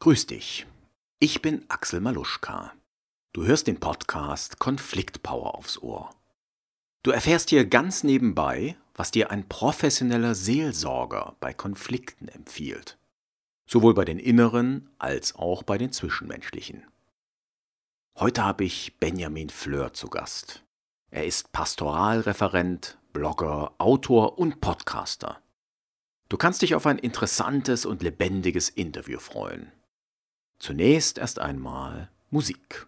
Grüß dich. Ich bin Axel Maluschka. Du hörst den Podcast Konfliktpower aufs Ohr. Du erfährst hier ganz nebenbei, was dir ein professioneller Seelsorger bei Konflikten empfiehlt. Sowohl bei den inneren als auch bei den zwischenmenschlichen. Heute habe ich Benjamin Fleur zu Gast. Er ist Pastoralreferent, Blogger, Autor und Podcaster. Du kannst dich auf ein interessantes und lebendiges Interview freuen. Zunächst erst einmal Musik.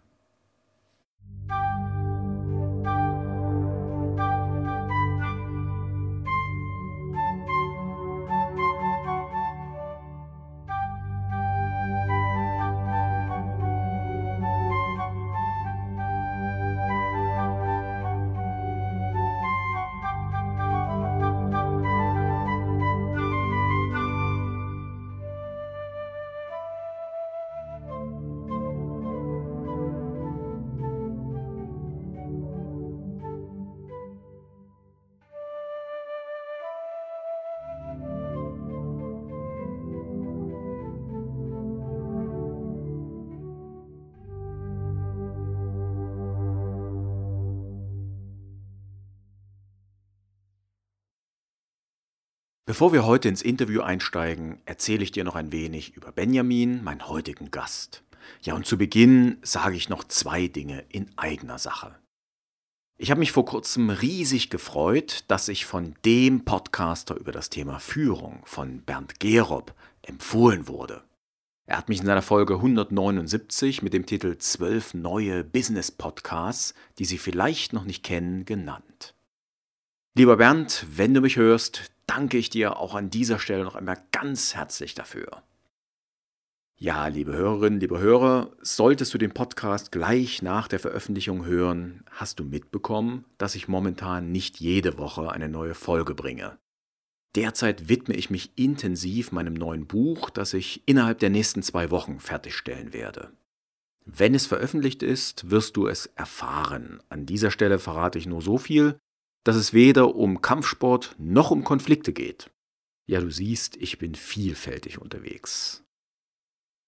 Bevor wir heute ins Interview einsteigen, erzähle ich dir noch ein wenig über Benjamin, meinen heutigen Gast. Ja, und zu Beginn sage ich noch zwei Dinge in eigener Sache. Ich habe mich vor kurzem riesig gefreut, dass ich von dem Podcaster über das Thema Führung von Bernd Gerob empfohlen wurde. Er hat mich in seiner Folge 179 mit dem Titel 12 neue Business Podcasts, die Sie vielleicht noch nicht kennen, genannt. Lieber Bernd, wenn du mich hörst, danke ich dir auch an dieser Stelle noch einmal ganz herzlich dafür. Ja, liebe Hörerinnen, liebe Hörer, solltest du den Podcast gleich nach der Veröffentlichung hören, hast du mitbekommen, dass ich momentan nicht jede Woche eine neue Folge bringe. Derzeit widme ich mich intensiv meinem neuen Buch, das ich innerhalb der nächsten zwei Wochen fertigstellen werde. Wenn es veröffentlicht ist, wirst du es erfahren. An dieser Stelle verrate ich nur so viel, dass es weder um Kampfsport noch um Konflikte geht. Ja, du siehst, ich bin vielfältig unterwegs.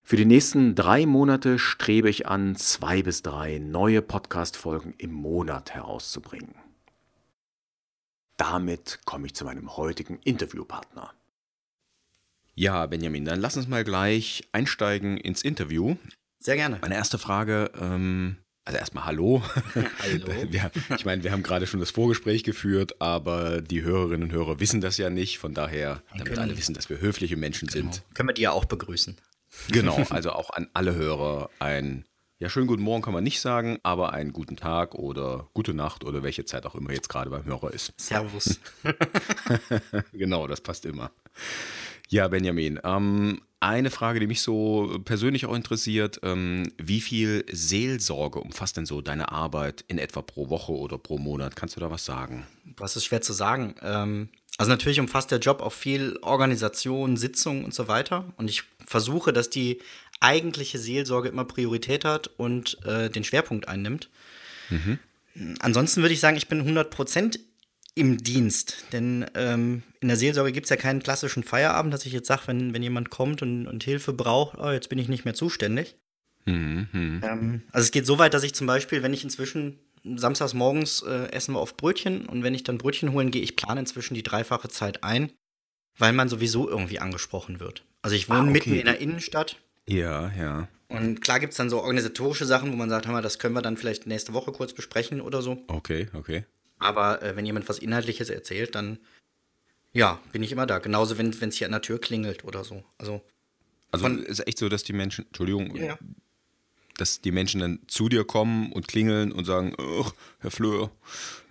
Für die nächsten drei Monate strebe ich an, zwei bis drei neue Podcast-Folgen im Monat herauszubringen. Damit komme ich zu meinem heutigen Interviewpartner. Ja, Benjamin, dann lass uns mal gleich einsteigen ins Interview. Sehr gerne. Meine erste Frage, ähm, also erstmal Hallo. Hallo. Wir, ich meine, wir haben gerade schon das Vorgespräch geführt, aber die Hörerinnen und Hörer wissen das ja nicht. Von daher, damit können, alle wissen, dass wir höfliche Menschen genau. sind. Können wir die ja auch begrüßen. Genau, also auch an alle Hörer ein, ja, schönen guten Morgen kann man nicht sagen, aber einen guten Tag oder gute Nacht oder welche Zeit auch immer jetzt gerade beim Hörer ist. Servus. genau, das passt immer. Ja, Benjamin, ähm, eine Frage, die mich so persönlich auch interessiert, ähm, wie viel Seelsorge umfasst denn so deine Arbeit in etwa pro Woche oder pro Monat? Kannst du da was sagen? Was ist schwer zu sagen? Ähm, also natürlich umfasst der Job auch viel Organisation, Sitzungen und so weiter. Und ich versuche, dass die eigentliche Seelsorge immer Priorität hat und äh, den Schwerpunkt einnimmt. Mhm. Ansonsten würde ich sagen, ich bin 100 Prozent im Dienst. Denn ähm, in der Seelsorge gibt es ja keinen klassischen Feierabend, dass ich jetzt sage, wenn, wenn jemand kommt und, und Hilfe braucht, oh, jetzt bin ich nicht mehr zuständig. Mhm. Ähm, also es geht so weit, dass ich zum Beispiel, wenn ich inzwischen samstags morgens äh, essen wir oft Brötchen und wenn ich dann Brötchen holen gehe, ich plane inzwischen die dreifache Zeit ein, weil man sowieso irgendwie angesprochen wird. Also ich wohne ah, okay. mitten in der Innenstadt. Ja, ja. Und klar gibt es dann so organisatorische Sachen, wo man sagt, hör mal, das können wir dann vielleicht nächste Woche kurz besprechen oder so. Okay, okay. Aber äh, wenn jemand was Inhaltliches erzählt, dann ja, bin ich immer da. Genauso, wenn es hier an der Tür klingelt oder so. Also, also ist es echt so, dass die Menschen, Entschuldigung, ja. dass die Menschen dann zu dir kommen und klingeln und sagen, Herr Fleur,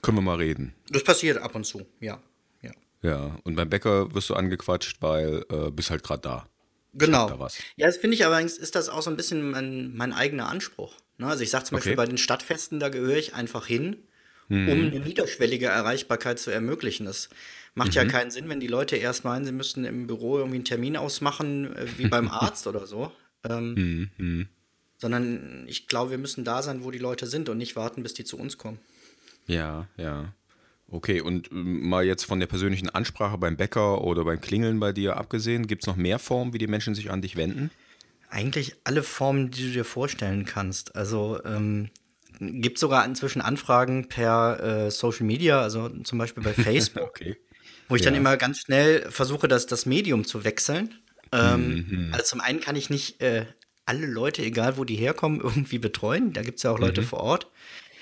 können wir mal reden. Das passiert ab und zu, ja. Ja, ja. und beim Bäcker wirst du angequatscht, weil äh, bist halt gerade da. Genau. Da ja, das finde ich aber, ist das auch so ein bisschen mein, mein eigener Anspruch. Ne? Also ich sage zum okay. Beispiel bei den Stadtfesten, da gehöre ich einfach hin mhm. um eine niederschwellige Erreichbarkeit zu ermöglichen. Das macht mhm. ja keinen Sinn, wenn die Leute erst meinen, sie müssten im Büro irgendwie einen Termin ausmachen, äh, wie beim Arzt oder so. Ähm, mhm, mhm. Sondern ich glaube, wir müssen da sein, wo die Leute sind und nicht warten, bis die zu uns kommen. Ja, ja. Okay, und ähm, mal jetzt von der persönlichen Ansprache beim Bäcker oder beim Klingeln bei dir abgesehen, gibt es noch mehr Formen, wie die Menschen sich an dich wenden? Eigentlich alle Formen, die du dir vorstellen kannst. Also ähm, gibt sogar inzwischen Anfragen per äh, Social Media, also zum Beispiel bei Facebook, okay. wo ich ja. dann immer ganz schnell versuche, das, das Medium zu wechseln. Ähm, mhm. Also zum einen kann ich nicht äh, alle Leute, egal wo die herkommen, irgendwie betreuen. Da gibt es ja auch Leute mhm. vor Ort.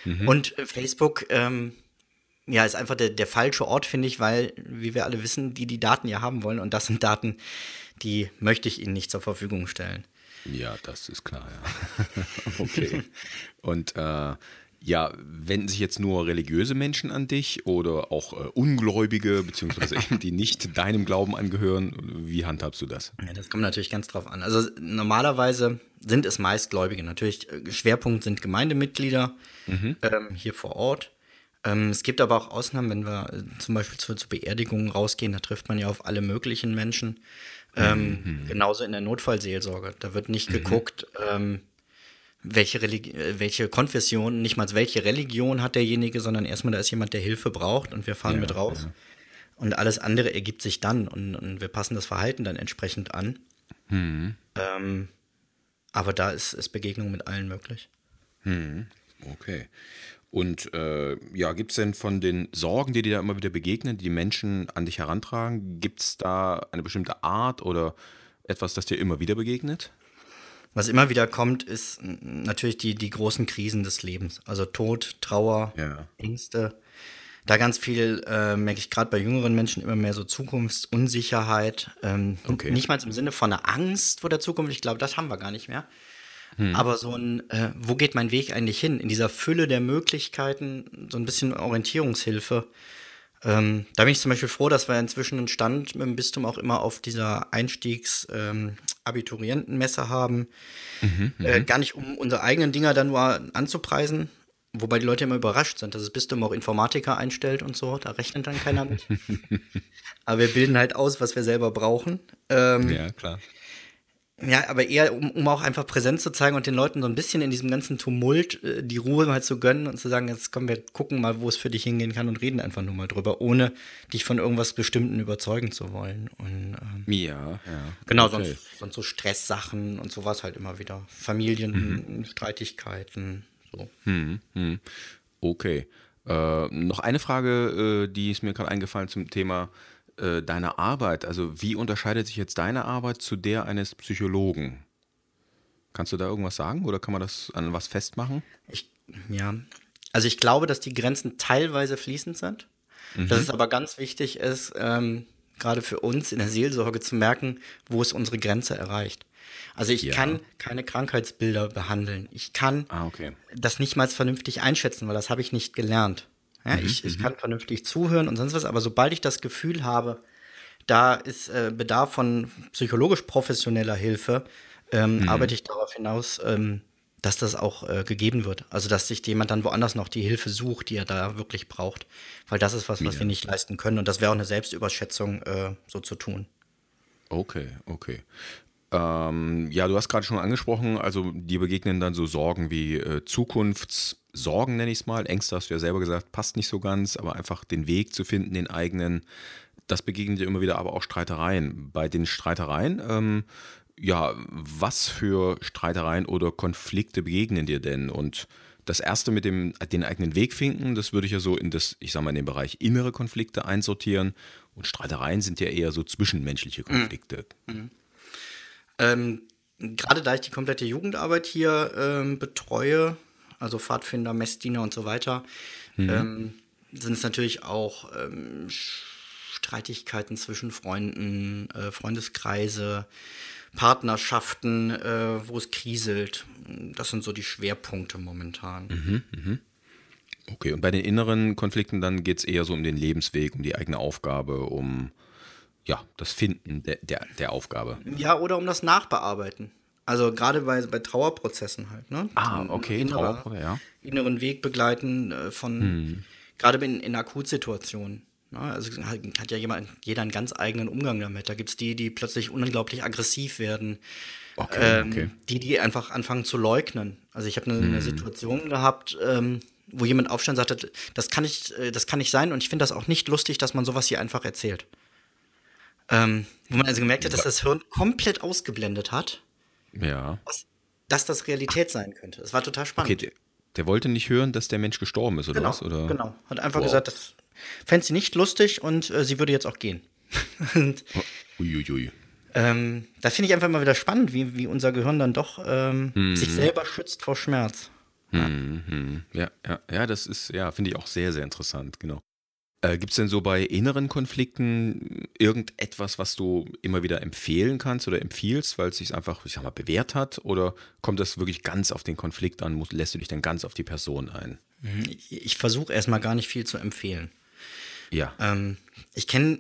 Mhm. Und äh, Facebook, ähm, ja, ist einfach der, der falsche Ort, finde ich, weil, wie wir alle wissen, die die Daten ja haben wollen. Und das sind Daten, die möchte ich ihnen nicht zur Verfügung stellen. Ja, das ist klar, ja. okay. Und äh, ja, wenden sich jetzt nur religiöse Menschen an dich oder auch äh, Ungläubige, beziehungsweise eben die nicht deinem Glauben angehören? Wie handhabst du das? Ja, das kommt natürlich ganz drauf an. Also normalerweise sind es meist Gläubige. Natürlich, äh, Schwerpunkt sind Gemeindemitglieder mhm. ähm, hier vor Ort. Ähm, es gibt aber auch Ausnahmen, wenn wir äh, zum Beispiel zu, zu Beerdigungen rausgehen, da trifft man ja auf alle möglichen Menschen. Ähm, mhm. Genauso in der Notfallseelsorge. Da wird nicht mhm. geguckt, ähm, welche, Religi äh, welche Konfession, nicht mal welche Religion hat derjenige, sondern erstmal, da ist jemand, der Hilfe braucht und wir fahren ja, mit raus. Ja. Und alles andere ergibt sich dann und, und, wir passen das Verhalten dann entsprechend an. Mhm. Ähm, aber da ist, ist Begegnung mit allen möglich. Mhm. Okay. Und äh, ja, gibt es denn von den Sorgen, die dir da immer wieder begegnen, die, die Menschen an dich herantragen, gibt es da eine bestimmte Art oder etwas, das dir immer wieder begegnet? Was immer wieder kommt, ist natürlich die, die großen Krisen des Lebens. Also Tod, Trauer, ja. Ängste. Da ganz viel, äh, merke ich gerade bei jüngeren Menschen, immer mehr so Zukunftsunsicherheit. Ähm, okay. Nicht mal im Sinne von einer Angst vor der Zukunft. Ich glaube, das haben wir gar nicht mehr. Hm. Aber so ein, äh, wo geht mein Weg eigentlich hin? In dieser Fülle der Möglichkeiten, so ein bisschen Orientierungshilfe. Ähm, da bin ich zum Beispiel froh, dass wir inzwischen einen Stand mit dem Bistum auch immer auf dieser Einstiegs-Abiturientenmesse ähm, haben. Mhm, äh, mhm. gar nicht, um unsere eigenen Dinger dann nur anzupreisen, wobei die Leute immer überrascht sind, dass das Bistum auch Informatiker einstellt und so. Da rechnet dann keiner mit. Aber wir bilden halt aus, was wir selber brauchen. Ähm, ja, klar. Ja, aber eher, um, um auch einfach Präsenz zu zeigen und den Leuten so ein bisschen in diesem ganzen Tumult äh, die Ruhe mal zu gönnen und zu sagen, jetzt kommen wir gucken mal, wo es für dich hingehen kann und reden einfach nur mal drüber, ohne dich von irgendwas Bestimmten überzeugen zu wollen. Und, ähm, ja, ja. Genau, okay. sonst, sonst so Stresssachen und sowas halt immer wieder. Familienstreitigkeiten, mhm. so. Mhm, mhm. Okay. Äh, noch eine Frage, äh, die ist mir gerade eingefallen zum Thema äh, deine Arbeit, also wie unterscheidet sich jetzt deine Arbeit zu der eines Psychologen? Kannst du da irgendwas sagen oder kann man das an was festmachen? Ich, ja, also ich glaube, dass die Grenzen teilweise fließend sind. Mhm. Dass es aber ganz wichtig ist, ähm, gerade für uns in der Seelsorge zu merken, wo es unsere Grenze erreicht. Also ich ja. kann keine Krankheitsbilder behandeln. Ich kann ah, okay. das nicht mal vernünftig einschätzen, weil das habe ich nicht gelernt. Ja, mhm, ich, ich mhm. kann vernünftig zuhören und sonst was, aber sobald ich das Gefühl habe, da ist äh, Bedarf von psychologisch professioneller Hilfe, ähm, mhm. arbeite ich darauf hinaus, ähm, dass das auch äh, gegeben wird. Also dass sich jemand dann woanders noch die Hilfe sucht, die er da wirklich braucht. Weil das ist was, was ja. wir nicht leisten können. Und das wäre auch eine Selbstüberschätzung, äh, so zu tun. Okay, okay. Ähm, ja, du hast gerade schon angesprochen, also dir begegnen dann so Sorgen wie äh, Zukunftssorgen, nenne ich es mal. Ängste hast du ja selber gesagt, passt nicht so ganz, aber einfach den Weg zu finden, den eigenen. Das begegnet dir immer wieder, aber auch Streitereien. Bei den Streitereien, ähm, ja, was für Streitereien oder Konflikte begegnen dir denn? Und das erste mit dem den eigenen Weg finden, das würde ich ja so in das, ich sag mal, in den Bereich innere Konflikte einsortieren. Und Streitereien sind ja eher so zwischenmenschliche Konflikte. Mhm. Ähm, Gerade da ich die komplette Jugendarbeit hier ähm, betreue, also Pfadfinder, Messdiener und so weiter, mhm. ähm, sind es natürlich auch ähm, Streitigkeiten zwischen Freunden, äh, Freundeskreise, Partnerschaften, äh, wo es kriselt. Das sind so die Schwerpunkte momentan. Mhm, mh. Okay, und bei den inneren Konflikten dann geht es eher so um den Lebensweg, um die eigene Aufgabe, um ja, das Finden der, der, der Aufgabe. Ja, oder um das Nachbearbeiten. Also gerade bei, bei Trauerprozessen halt, ne? Ah, okay, innerer, Trauerprozess, ja. Inneren Weg begleiten äh, von, hm. gerade in, in Akutsituationen. Ne? Also hat ja jemand, jeder einen ganz eigenen Umgang damit. Da gibt es die, die plötzlich unglaublich aggressiv werden. Okay, ähm, okay. Die, die einfach anfangen zu leugnen. Also ich habe eine, hm. eine, Situation gehabt, ähm, wo jemand aufstand und sagte, das kann, nicht, äh, das kann nicht sein und ich finde das auch nicht lustig, dass man sowas hier einfach erzählt. Ähm, wo man also gemerkt hat, dass das Hirn komplett ausgeblendet hat. Ja. was, dass das Realität sein könnte. Es war total spannend. Okay, der, der wollte nicht hören, dass der Mensch gestorben ist, oder genau, was? Oder? genau. Hat einfach Wow. gesagt, das fände sie nicht lustig und äh, sie würde jetzt auch gehen. und, Uiuiui. ähm, das finde ich einfach mal wieder spannend, wie, wie unser Gehirn dann doch ähm, Mhm. sich selber schützt vor Schmerz. Mhm. Ja, ja, ja, das ist, ja, finde ich auch sehr, sehr interessant, genau. Äh, Gibt es denn so bei inneren Konflikten irgendetwas, was du immer wieder empfehlen kannst oder empfiehlst, weil es sich einfach, ich sag mal, bewährt hat? Oder kommt das wirklich ganz auf den Konflikt an? Muss, lässt du dich dann ganz auf die Person ein? Ich, ich versuche erstmal gar nicht viel zu empfehlen. Ja. Ähm, ich kenne,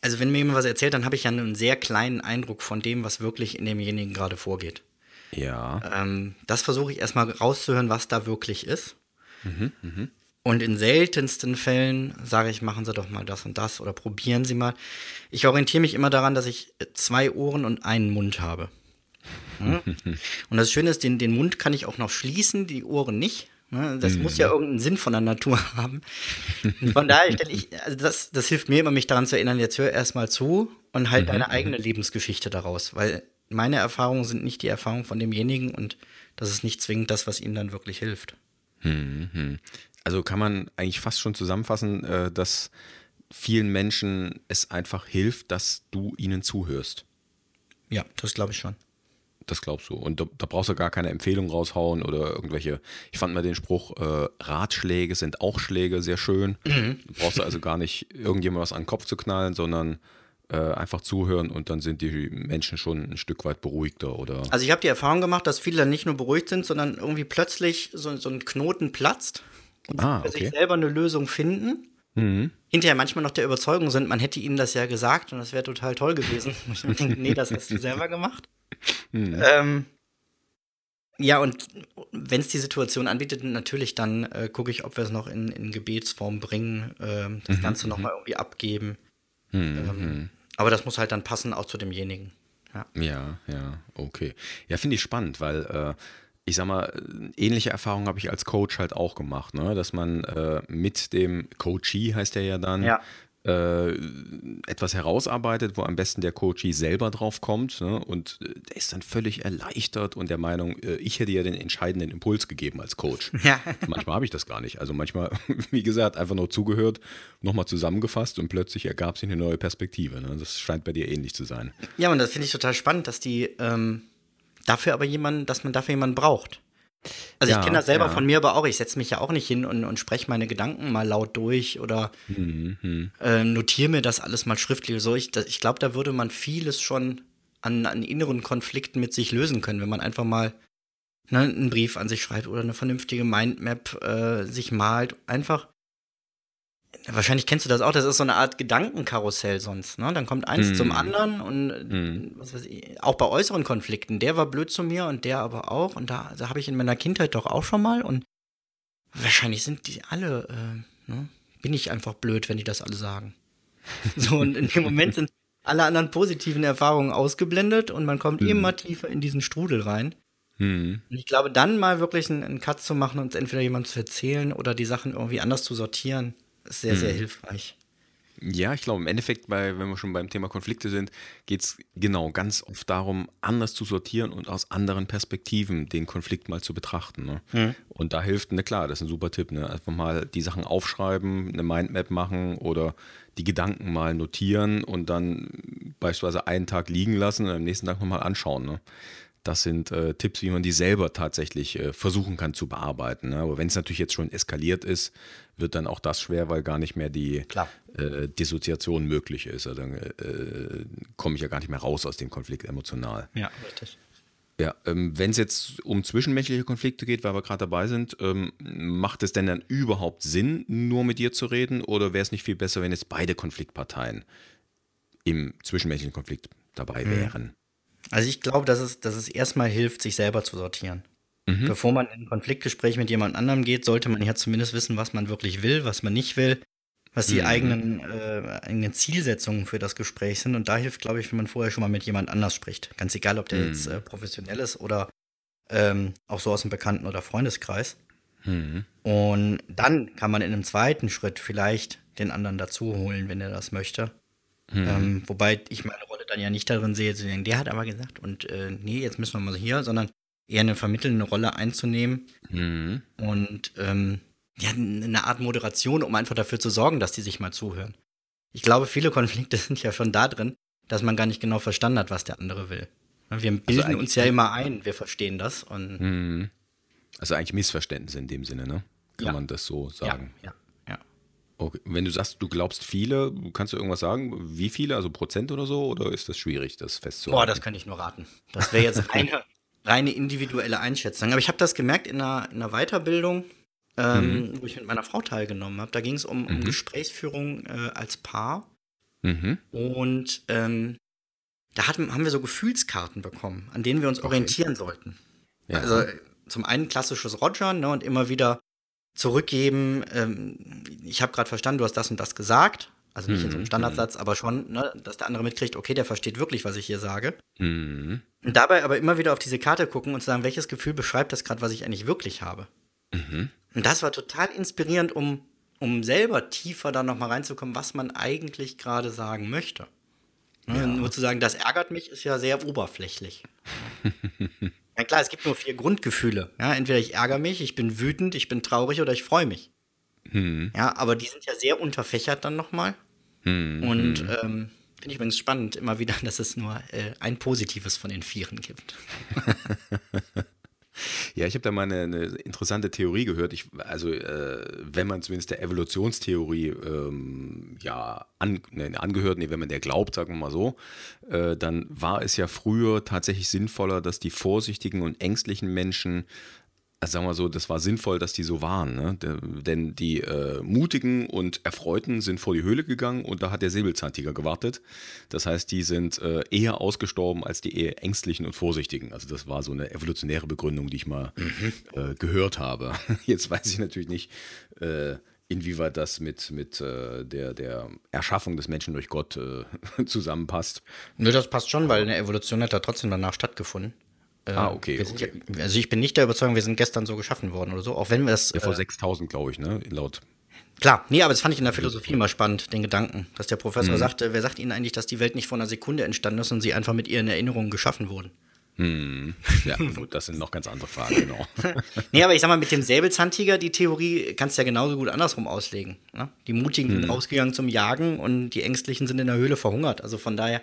also wenn mir jemand was erzählt, dann habe ich ja einen sehr kleinen Eindruck von dem, was wirklich in demjenigen gerade vorgeht. Ja. Ähm, das versuche ich erstmal rauszuhören, was da wirklich ist. Und in seltensten Fällen sage ich, machen Sie doch mal das und das oder probieren Sie mal. Ich orientiere mich immer daran, dass ich zwei Ohren und einen Mund habe. Hm? Und das Schöne ist, den, den Mund kann ich auch noch schließen, die Ohren nicht. Ne? Das muss ja irgendeinen Sinn von der Natur haben. Und von daher stelle ich, also das, das hilft mir immer, mich daran zu erinnern, jetzt hör erstmal zu und halt deine eigene Lebensgeschichte daraus, weil meine Erfahrungen sind nicht die Erfahrung von demjenigen und das ist nicht zwingend das, was ihm dann wirklich hilft. Also kann man eigentlich fast schon zusammenfassen, äh, dass vielen Menschen es einfach hilft, dass du ihnen zuhörst. Ja, das glaube ich schon. Das glaubst du. Und da, da brauchst du gar keine Empfehlung raushauen oder irgendwelche. Ich fand mal den Spruch, äh, Ratschläge sind auch Schläge sehr schön. Du brauchst also gar nicht irgendjemand was an den Kopf zu knallen, sondern äh, einfach zuhören und dann sind die Menschen schon ein Stück weit beruhigter oder. Also ich habe die Erfahrung gemacht, dass viele dann nicht nur beruhigt sind, sondern irgendwie plötzlich so, so ein Knoten platzt und Ah, für sich okay. selber eine Lösung finden. Hinterher manchmal noch der Überzeugung sind, man hätte ihnen das ja gesagt und das wäre total toll gewesen. Nee, das hast du selber gemacht. Ähm, ja, und wenn es die Situation anbietet, natürlich dann äh, gucke ich, ob wir es noch in, in Gebetsform bringen, ähm, das Ganze nochmal irgendwie abgeben. Ähm, aber das muss halt dann passen auch zu demjenigen. Ja. Ja, ja, okay. Ja, finde ich spannend, weil äh, ich sag mal, ähnliche Erfahrungen habe ich als Coach halt auch gemacht, ne? dass man äh, mit dem Coachee, heißt er ja dann, Ja. äh, etwas herausarbeitet, wo am besten der Coachee selber drauf kommt ne? und äh, der ist dann völlig erleichtert und der Meinung, äh, ich hätte ja den entscheidenden Impuls gegeben als Coach. Ja. Manchmal habe ich das gar nicht. Also manchmal, wie gesagt, einfach nur zugehört, nochmal zusammengefasst und plötzlich ergab sich eine neue Perspektive. Ne? Das scheint bei dir ähnlich zu sein. Ja, und das finde ich total spannend, dass die ähm, dafür aber jemanden, dass man dafür jemanden braucht. Also Ja, ich kenne das selber ja. von mir aber auch. Ich setze mich ja auch nicht hin und, und spreche meine Gedanken mal laut durch oder Mhm, äh, notiere mir das alles mal schriftlich. So, ich ich glaube, da würde man vieles schon an, an inneren Konflikten mit sich lösen können, wenn man einfach mal ne, einen Brief an sich schreibt oder eine vernünftige Mindmap äh, sich malt. Einfach. Wahrscheinlich kennst du das auch, das ist so eine Art Gedankenkarussell sonst. Ne? Dann kommt eins Mhm. zum anderen und Mhm. was weiß ich, auch bei äußeren Konflikten. Der war blöd zu mir und der aber auch. Und da, da habe ich in meiner Kindheit doch auch schon mal. Und wahrscheinlich sind die alle, äh, ne? bin ich einfach blöd, wenn die das alle sagen. So, und in dem Moment sind alle anderen positiven Erfahrungen ausgeblendet und man kommt immer tiefer in diesen Strudel rein. Und ich glaube, dann mal wirklich einen, einen Cut zu machen und entweder jemandem zu erzählen oder die Sachen irgendwie anders zu sortieren, sehr, sehr hilfreich. Ja, ich glaube, im Endeffekt, bei, wenn wir schon beim Thema Konflikte sind, geht es genau ganz oft darum, anders zu sortieren und aus anderen Perspektiven den Konflikt mal zu betrachten. Ne? Und da hilft, ne klar, das ist ein super Tipp, ne? einfach mal die Sachen aufschreiben, eine Mindmap machen oder die Gedanken mal notieren und dann beispielsweise einen Tag liegen lassen und am nächsten Tag nochmal anschauen. Ne? Das sind äh, Tipps, wie man die selber tatsächlich äh, versuchen kann zu bearbeiten. Ne? Aber wenn es natürlich jetzt schon eskaliert ist, wird dann auch das schwer, weil gar nicht mehr die äh, Dissoziation möglich ist. Also dann äh, komme ich ja gar nicht mehr raus aus dem Konflikt emotional. Ja, richtig. Ja, ähm, wenn es jetzt um zwischenmenschliche Konflikte geht, weil wir gerade dabei sind, ähm, macht es denn dann überhaupt Sinn, nur mit dir zu reden? Oder wäre es nicht viel besser, wenn jetzt beide Konfliktparteien im zwischenmenschlichen Konflikt dabei wären? Also ich glaube, dass es, dass es erstmal hilft, sich selber zu sortieren. Bevor man in ein Konfliktgespräch mit jemand anderem geht, sollte man ja zumindest wissen, was man wirklich will, was man nicht will, was die eigenen, äh, eigenen Zielsetzungen für das Gespräch sind. Und da hilft, glaube ich, wenn man vorher schon mal mit jemand anders spricht. Ganz egal, ob der jetzt äh, professionell ist oder ähm, auch so aus dem Bekannten- oder Freundeskreis. Und dann kann man in einem zweiten Schritt vielleicht den anderen dazu holen, wenn er das möchte. Mhm. Ähm, wobei ich meine Rolle dann ja nicht darin sehe, zu sagen, der hat aber gesagt und äh, nee, jetzt müssen wir mal hier, sondern eher eine vermittelnde Rolle einzunehmen mhm. und ähm, ja, eine Art Moderation, um einfach dafür zu sorgen, dass die sich mal zuhören. Ich glaube, viele Konflikte sind ja schon da drin, dass man gar nicht genau verstanden hat, was der andere will. Wir also bilden also uns ja immer ein, wir verstehen das. Und mhm. also eigentlich Missverständnisse in dem Sinne, ne? Kann ja. man das so sagen? Ja, ja. Okay. Wenn du sagst, du glaubst viele, kannst du irgendwas sagen? Wie viele? Also Prozent oder so? Oder ist das schwierig, das festzuhalten? Boah, das kann ich nur raten. Das wäre jetzt eine reine individuelle Einschätzung. Aber ich habe das gemerkt in einer, in einer Weiterbildung, ähm, mhm. wo ich mit meiner Frau teilgenommen habe. Da ging es um, mhm. um Gesprächsführung äh, als Paar. Mhm. Und ähm, da hatten, haben wir so Gefühlskarten bekommen, an denen wir uns okay. orientieren sollten. Ja. Also zum einen klassisches Roger ne, und immer wieder zurückgeben, ähm, ich habe gerade verstanden, du hast das und das gesagt. Also nicht mhm. in so einem mhm. Standardsatz, aber schon, ne, dass der andere mitkriegt, okay, der versteht wirklich, was ich hier sage. Mhm. Und dabei aber immer wieder auf diese Karte gucken und sagen, welches Gefühl beschreibt das gerade, was ich eigentlich wirklich habe. Mhm. Und das war total inspirierend, um, um selber tiefer da nochmal reinzukommen, was man eigentlich gerade sagen möchte. Ne, ja. Nur zu sagen, das ärgert mich, ist ja sehr oberflächlich. ja klar, es gibt nur vier Grundgefühle. Ja, entweder ich ärgere mich, ich bin wütend, ich bin traurig oder ich freue mich. Hm. Ja, aber die sind ja sehr unterfächert dann nochmal. Hm. Und hm. ähm, finde ich übrigens spannend immer wieder, dass es nur äh, ein Positives von den Vieren gibt. Ja, ich habe da mal eine, eine, interessante Theorie gehört. Ich, also, äh, wenn man zumindest der Evolutionstheorie ähm, ja, an, ne, angehört, nee, wenn man der glaubt, sagen wir mal so, äh, dann war es ja früher tatsächlich sinnvoller, dass die vorsichtigen und ängstlichen Menschen also sagen wir so, das war sinnvoll, dass die so waren. Ne? denn die äh, Mutigen und Erfreuten sind vor die Höhle gegangen und da hat der Säbelzahntiger gewartet. Das heißt, die sind äh, eher ausgestorben als die eher Ängstlichen und Vorsichtigen. Also das war so eine evolutionäre Begründung, die ich mal mhm. äh, gehört habe. Jetzt weiß ich natürlich nicht, äh, inwieweit das mit, mit äh, der, der Erschaffung des Menschen durch Gott äh, zusammenpasst. Nö, das passt schon, weil eine Evolution hat da trotzdem danach stattgefunden. Äh, ah, okay. okay. also ich bin nicht der Überzeugung, wir sind gestern so geschaffen worden oder so, auch wenn wir das. Ja, vor äh, 6000, glaube ich, ne? Laut. Klar, nee, aber das fand ich in der Philosophie immer spannend, den Gedanken, dass der Professor mhm. sagte, wer sagt Ihnen eigentlich, dass die Welt nicht vor einer Sekunde entstanden ist und sie einfach mit ihren Erinnerungen geschaffen wurden? Hm. Ja, gut, das sind noch ganz andere Fragen, genau. nee, aber ich sag mal, mit dem Säbelzahntiger, die Theorie kannst du ja genauso gut andersrum auslegen. Ne? Die Mutigen hm. sind rausgegangen zum Jagen und die Ängstlichen sind in der Höhle verhungert. Also von daher,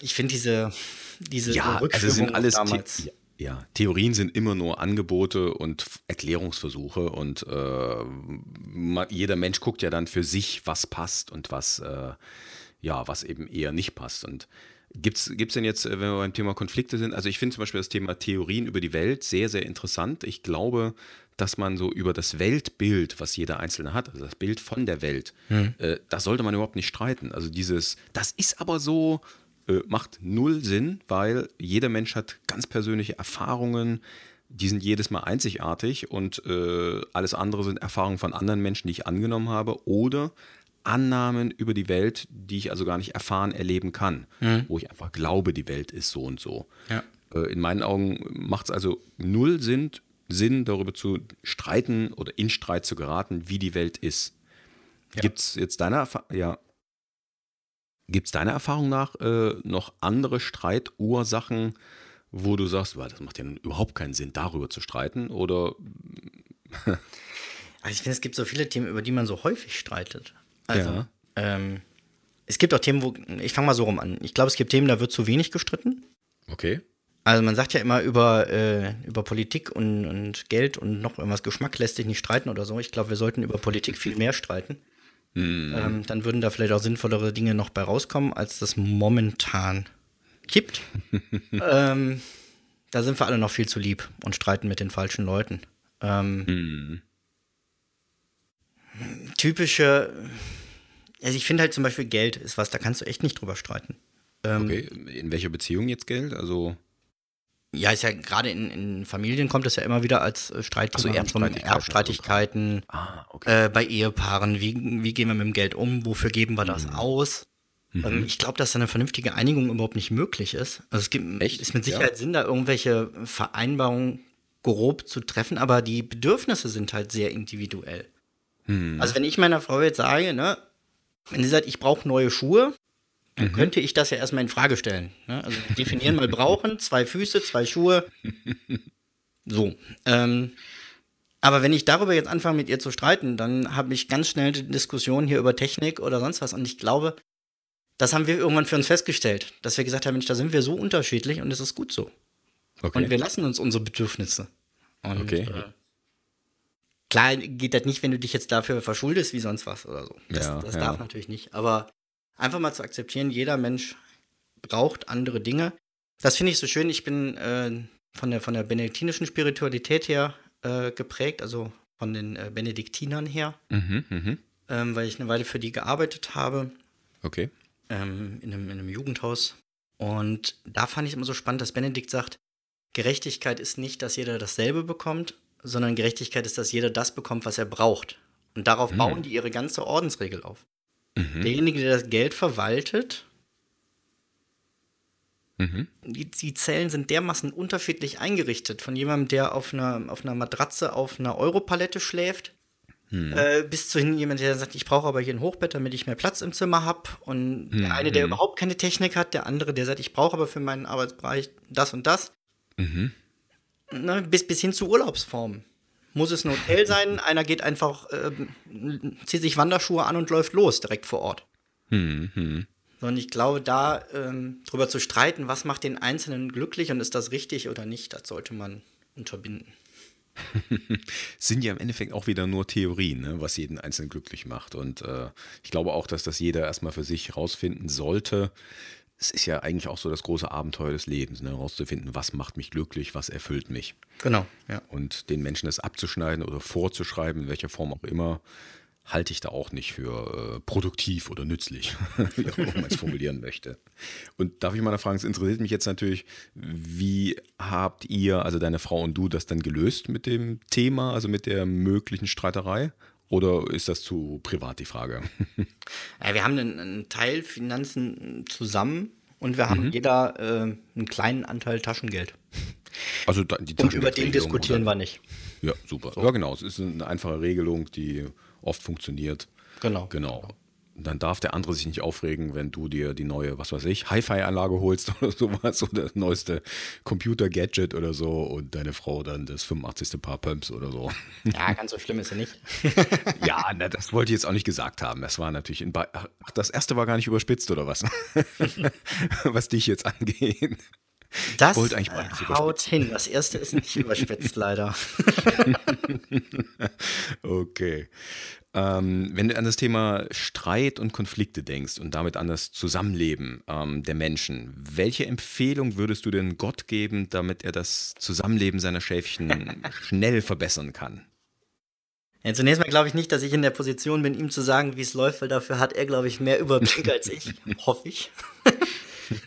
ich finde diese, diese ja, also sind alles damals. The ja, Theorien sind immer nur Angebote und Erklärungsversuche und äh, jeder Mensch guckt ja dann für sich, was passt und was, äh, ja, was eben eher nicht passt. Und Gibt es denn jetzt, wenn wir beim Thema Konflikte sind, also ich finde zum Beispiel das Thema Theorien über die Welt sehr, sehr interessant. Ich glaube, dass man so über das Weltbild, was jeder Einzelne hat, also das Bild von der Welt, hm. äh, da sollte man überhaupt nicht streiten. Also dieses, das ist aber so, äh, macht null Sinn, weil jeder Mensch hat ganz persönliche Erfahrungen, die sind jedes Mal einzigartig und äh, alles andere sind Erfahrungen von anderen Menschen, die ich angenommen habe oder Annahmen über die Welt, die ich also gar nicht erfahren, erleben kann, mhm. wo ich einfach glaube, die Welt ist so und so. Ja. Äh, in meinen Augen macht es also null Sinn, Sinn, darüber zu streiten oder in Streit zu geraten, wie die Welt ist. Ja. Gibt es jetzt deiner Erfahrung, ja, Gibt es deiner Erfahrung nach äh, noch andere Streitursachen, wo du sagst, weil das macht ja überhaupt keinen Sinn, darüber zu streiten? Oder. also ich finde, es gibt so viele Themen, über die man so häufig streitet. Also, ja. ähm, es gibt auch Themen, wo. Ich fange mal so rum an. Ich glaube, es gibt Themen, da wird zu wenig gestritten. Okay. Also man sagt ja immer über, äh, über Politik und, und Geld und noch irgendwas Geschmack lässt sich nicht streiten oder so. Ich glaube, wir sollten über Politik viel mehr streiten. Mhm. Ähm, dann würden da vielleicht auch sinnvollere Dinge noch bei rauskommen, als das momentan gibt. ähm, da sind wir alle noch viel zu lieb und streiten mit den falschen Leuten. Ähm, mhm. Typische, also ich finde halt zum Beispiel Geld ist was, da kannst du echt nicht drüber streiten. Ähm, okay, in welcher Beziehung jetzt Geld? Also ja, ist ja gerade in, in Familien kommt es ja immer wieder als äh, Streitthema. Also Erbstreitigkeiten. Erbstreitigkeiten ah, okay. äh, bei Ehepaaren. Wie, wie gehen wir mit dem Geld um? Wofür geben wir das mhm. aus? Mhm. Ähm, ich glaube, dass da eine vernünftige Einigung überhaupt nicht möglich ist. Also es gibt, Echt? ist mit Sicherheit ja. Sinn, da irgendwelche Vereinbarungen grob zu treffen, aber die Bedürfnisse sind halt sehr individuell. Mhm. Also wenn ich meiner Frau jetzt sage, ne, wenn sie sagt, ich brauche neue Schuhe, mhm. könnte ich das ja erstmal in Frage stellen. Ne? Also definieren mal brauchen, zwei Füße, zwei Schuhe. So. Ähm, aber wenn ich darüber jetzt anfange, mit ihr zu streiten, dann habe ich ganz schnell die Diskussion hier über Technik oder sonst was. Und ich glaube, das haben wir irgendwann für uns festgestellt, dass wir gesagt haben, Mensch, da sind wir so unterschiedlich und es ist gut so. Okay. Und wir lassen uns unsere Bedürfnisse. Und, okay. Äh, klar geht das nicht, wenn du dich jetzt dafür verschuldest wie sonst was oder so. Das, ja, das ja. darf natürlich nicht. Aber einfach mal zu akzeptieren, jeder Mensch braucht andere Dinge. Das finde ich so schön. Ich bin äh, von, der, von der benediktinischen Spiritualität her äh, geprägt, also von den äh, Benediktinern her, mhm, mh. ähm, weil ich eine Weile für die gearbeitet habe. Okay. Ähm, in, einem, in einem Jugendhaus. Und da fand ich immer so spannend, dass Benedikt sagt, Gerechtigkeit ist nicht, dass jeder dasselbe bekommt, sondern Gerechtigkeit ist, dass jeder das bekommt, was er braucht. Und darauf mhm. bauen die ihre ganze Ordensregel auf. Mhm. Derjenige, der das Geld verwaltet, mhm. die, die, Zellen sind dermaßen unterschiedlich eingerichtet. Von jemandem, der auf einer, auf einer Matratze auf einer Europalette schläft, mhm. äh, bis zu jemandem, der sagt, ich brauche aber hier ein Hochbett, damit ich mehr Platz im Zimmer habe. Und der mhm. eine, der überhaupt keine Technik hat, der andere, der sagt, ich brauche aber für meinen Arbeitsbereich das und das. Mhm. Ne, bis, bis hin zu Urlaubsformen. Muss es ein Hotel sein? Einer geht einfach, äh, zieht sich Wanderschuhe an und läuft los direkt vor Ort. Mhm. Und ich glaube, da ähm, drüber zu streiten, was macht den Einzelnen glücklich und ist das richtig oder nicht, das sollte man unterbinden. Sind ja im Endeffekt auch wieder nur Theorien, ne, was jeden Einzelnen glücklich macht. Und äh, ich glaube auch, dass das jeder erstmal für sich rausfinden sollte es ist ja eigentlich auch so das große Abenteuer des Lebens, ne? herauszufinden, was macht mich glücklich, was erfüllt mich. Genau, ja. Und den Menschen das abzuschneiden oder vorzuschreiben, in welcher Form auch immer, halte ich da auch nicht für äh, produktiv oder nützlich, wie auch immer man es formulieren möchte. Und darf ich mal fragen, es interessiert mich jetzt natürlich, wie habt ihr, also deine Frau und du, das dann gelöst mit dem Thema, also mit der möglichen Streiterei? Oder ist das zu privat die Frage? Ja, wir haben einen, einen, Teil Finanzen zusammen und wir haben mhm. jeder äh, einen kleinen Anteil Taschengeld. Also die Und über den diskutieren oder? wir nicht. Ja, super. So. Ja, genau. Es ist eine einfache Regelung, die oft funktioniert. Genau. Genau dann darf der andere sich nicht aufregen, wenn du dir die neue, was weiß ich, Hi-Fi-Anlage holst oder sowas oder das neueste Computer-Gadget oder so und deine Frau dann das 85. Paar Pumps oder so. Ja, ganz so schlimm ist er nicht. ja, na, das wollte ich jetzt auch nicht gesagt haben. Das war natürlich in Ach, das erste war gar nicht überspitzt oder was? was dich jetzt angeht. Das haut hin. Das erste ist nicht überspitzt, leider. okay. Ähm, wenn du an das Thema Streit und Konflikte denkst und damit an das Zusammenleben ähm, der Menschen, welche Empfehlung würdest du denn Gott geben, damit er das Zusammenleben seiner Schäfchen schnell verbessern kann? Ja, zunächst mal glaube ich nicht, dass ich in der Position bin, ihm zu sagen, wie es läuft, weil dafür hat er, glaube ich, mehr Überblick als ich. Hoffe ich.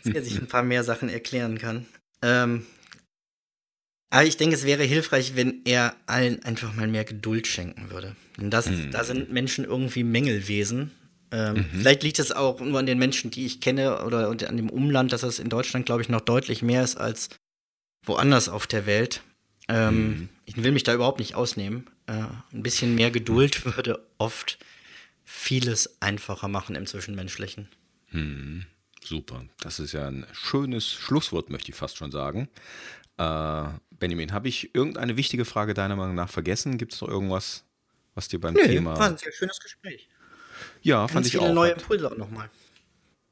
dass er sich ein paar mehr Sachen erklären kann. Ähm, aber ich denke, es wäre hilfreich, wenn er allen einfach mal mehr Geduld schenken würde. Denn das, mhm. da sind Menschen irgendwie Mängelwesen. Ähm, mhm. Vielleicht liegt es auch nur an den Menschen, die ich kenne oder an dem Umland, dass es in Deutschland, glaube ich, noch deutlich mehr ist als woanders auf der Welt. Ähm, mhm. Ich will mich da überhaupt nicht ausnehmen. Äh, ein bisschen mehr Geduld würde oft vieles einfacher machen im Zwischenmenschlichen. Mhm. Super. Das ist ja ein schönes Schlusswort, möchte ich fast schon sagen. Äh, Benjamin, habe ich irgendeine wichtige Frage deiner Meinung nach vergessen? Gibt es noch irgendwas, was dir beim nee, Thema. War ein sehr schönes Gespräch. Ja, Ganz fand ich auch. neue Impulse auch nochmal.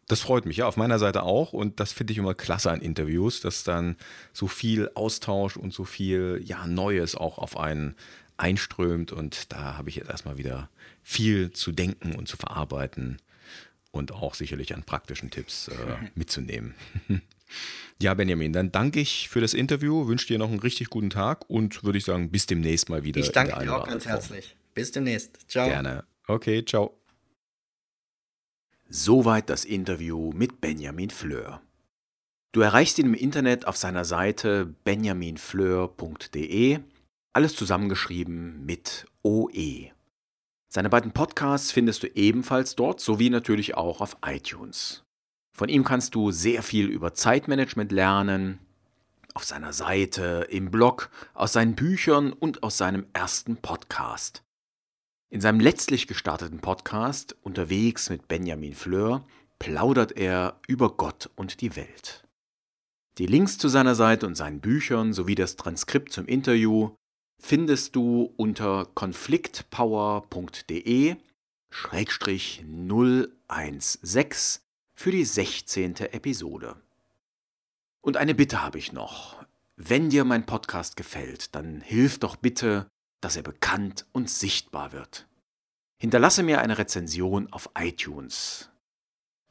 Das freut mich, ja, auf meiner Seite auch. Und das finde ich immer klasse an Interviews, dass dann so viel Austausch und so viel ja, Neues auch auf einen einströmt. Und da habe ich jetzt erstmal wieder viel zu denken und zu verarbeiten und auch sicherlich an praktischen Tipps äh, mitzunehmen. Ja, Benjamin, dann danke ich für das Interview, wünsche dir noch einen richtig guten Tag und würde ich sagen, bis demnächst mal wieder. Ich danke dir auch ganz herzlich. Bis demnächst. Ciao. Gerne. Okay, ciao. Soweit das Interview mit Benjamin Fleur. Du erreichst ihn im Internet auf seiner Seite benjaminfleur.de, alles zusammengeschrieben mit OE. Seine beiden Podcasts findest du ebenfalls dort, sowie natürlich auch auf iTunes. Von ihm kannst du sehr viel über Zeitmanagement lernen, auf seiner Seite, im Blog, aus seinen Büchern und aus seinem ersten Podcast. In seinem letztlich gestarteten Podcast Unterwegs mit Benjamin Fleur plaudert er über Gott und die Welt. Die Links zu seiner Seite und seinen Büchern sowie das Transkript zum Interview findest du unter konfliktpower.de 016 für die 16. Episode. Und eine Bitte habe ich noch. Wenn dir mein Podcast gefällt, dann hilf doch bitte, dass er bekannt und sichtbar wird. Hinterlasse mir eine Rezension auf iTunes.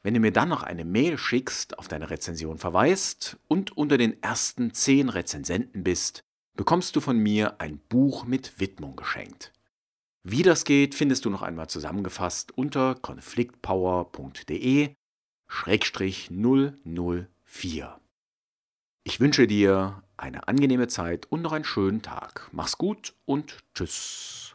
Wenn du mir dann noch eine Mail schickst, auf deine Rezension verweist und unter den ersten zehn Rezensenten bist, bekommst du von mir ein Buch mit Widmung geschenkt. Wie das geht, findest du noch einmal zusammengefasst unter konfliktpower.de 004. Ich wünsche dir eine angenehme Zeit und noch einen schönen Tag. Mach's gut und tschüss.